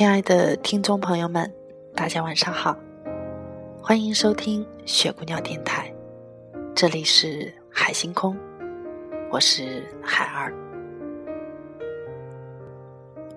亲爱的听众朋友们，大家晚上好，欢迎收听雪姑娘电台，这里是海星空，我是海儿。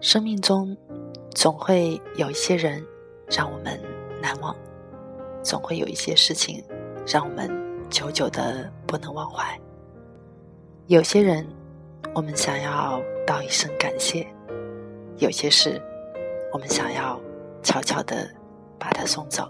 生命中总会有一些人让我们难忘，总会有一些事情让我们久久的不能忘怀。有些人，我们想要道一声感谢；有些事。我们想要悄悄的把它送走。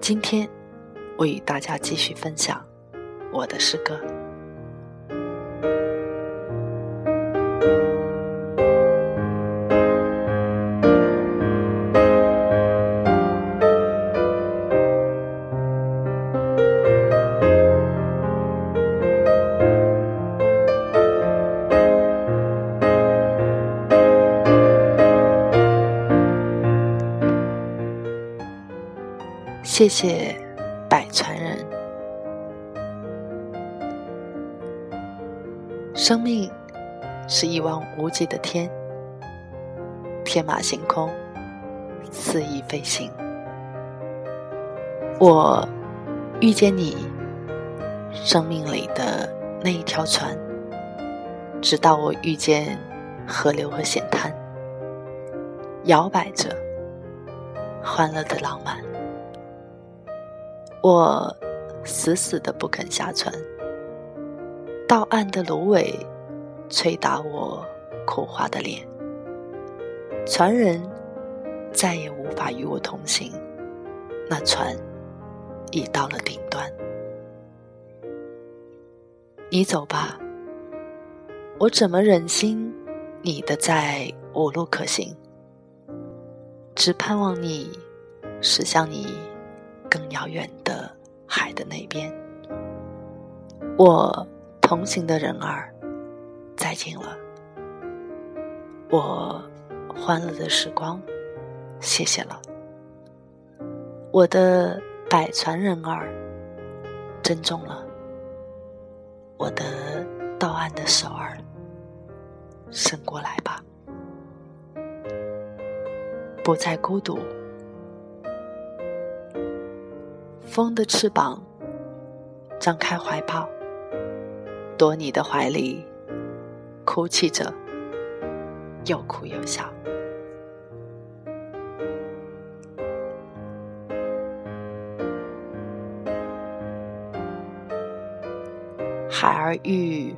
今天，我与大家继续分享我的诗歌。谢谢百川人。生命是一望无际的天，天马行空，肆意飞行。我遇见你，生命里的那一条船，直到我遇见河流和险滩，摇摆着，欢乐的浪漫。我死死的不肯下船，到岸的芦苇吹打我苦花的脸。船人再也无法与我同行，那船已到了顶端。你走吧，我怎么忍心你的在无路可行？只盼望你驶向你。更遥远的海的那边，我同行的人儿，再见了。我欢乐的时光，谢谢了。我的百船人儿，珍重了。我的到岸的手儿，伸过来吧，不再孤独。风的翅膀，张开怀抱，躲你的怀里，哭泣着，又哭又笑。海儿遇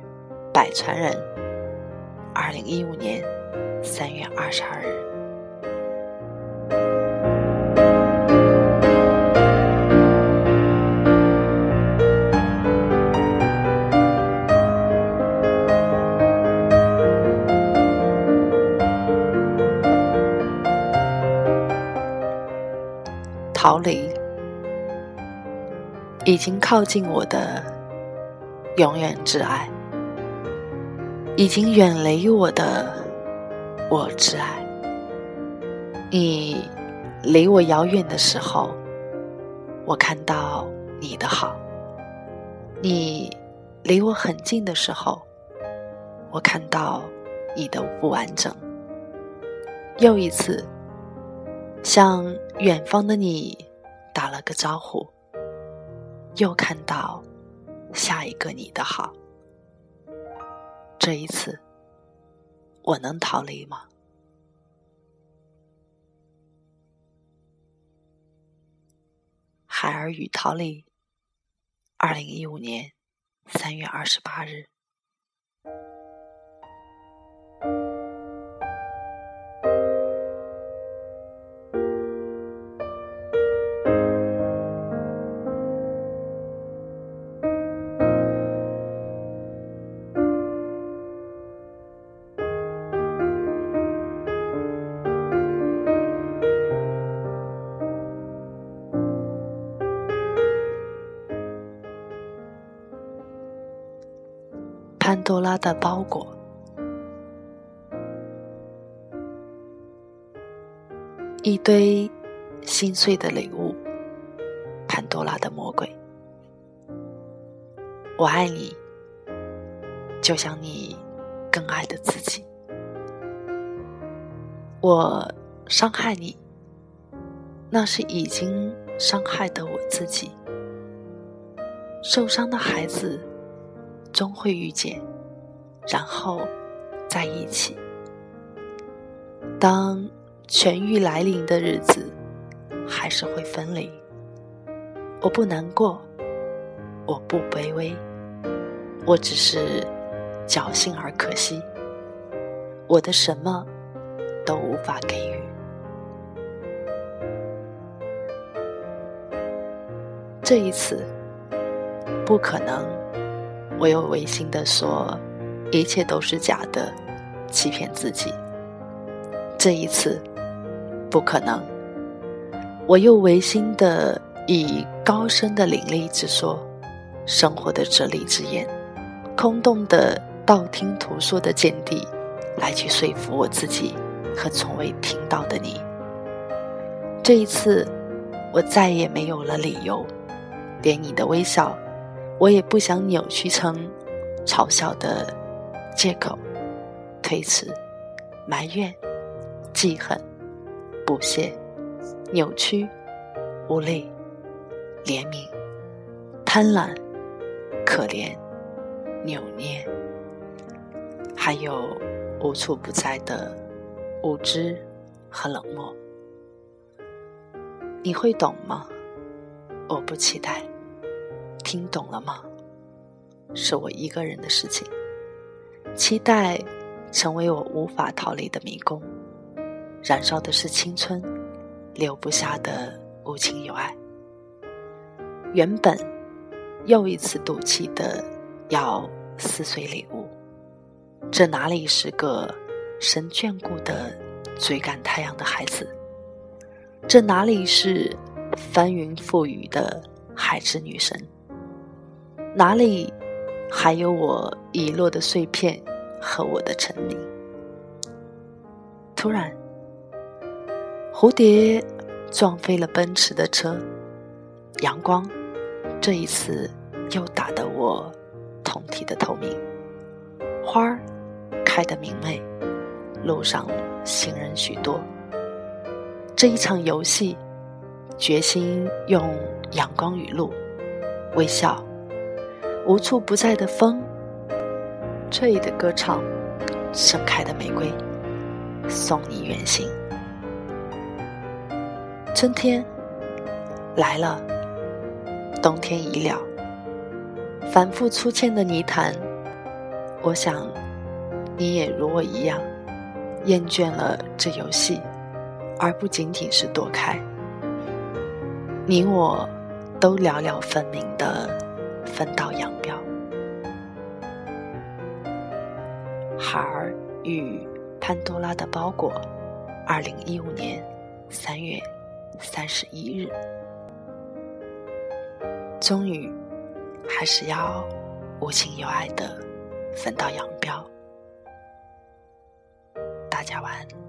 百川人，二零一五年三月二十二日。已经靠近我的永远挚爱，已经远离我的我挚爱。你离我遥远的时候，我看到你的好；你离我很近的时候，我看到你的不完整。又一次。向远方的你打了个招呼，又看到下一个你的好。这一次，我能逃离吗？海儿与桃李，二零一五年三月二十八日。潘多拉的包裹。一堆心碎的礼物，潘多拉的魔鬼。我爱你，就像你更爱的自己。我伤害你，那是已经伤害的我自己。受伤的孩子终会遇见，然后在一起。当。痊愈来临的日子，还是会分离。我不难过，我不卑微，我只是侥幸而可惜。我的什么都无法给予。这一次，不可能。我又违心的说，一切都是假的，欺骗自己。这一次。不可能！我又违心的以高深的伶俐之说、生活的哲理之言、空洞的道听途说的见地，来去说服我自己和从未听到的你。这一次，我再也没有了理由，连你的微笑，我也不想扭曲成嘲笑的借口、推辞、埋怨、记恨。不屑、扭曲、无力、怜悯、贪婪、可怜、扭捏，还有无处不在的无知和冷漠。你会懂吗？我不期待。听懂了吗？是我一个人的事情。期待成为我无法逃离的迷宫。燃烧的是青春，留不下的无情有爱。原本又一次赌气的要撕碎礼物，这哪里是个神眷顾的追赶太阳的孩子？这哪里是翻云覆雨的海之女神？哪里还有我遗落的碎片和我的沉溺？突然。蝴蝶撞飞了奔驰的车，阳光这一次又打得我通体的透明。花儿开得明媚，路上行人许多。这一场游戏，决心用阳光雨露微笑，无处不在的风，吹的歌唱，盛开的玫瑰，送你远行。春天来了，冬天已了。反复出现的泥潭，我想你也如我一样，厌倦了这游戏，而不仅仅是躲开。你我都了了分明的分道扬镳。孩儿与潘多拉的包裹，二零一五年三月。三十一日，终于还是要无情有爱的分道扬镳。大家晚安。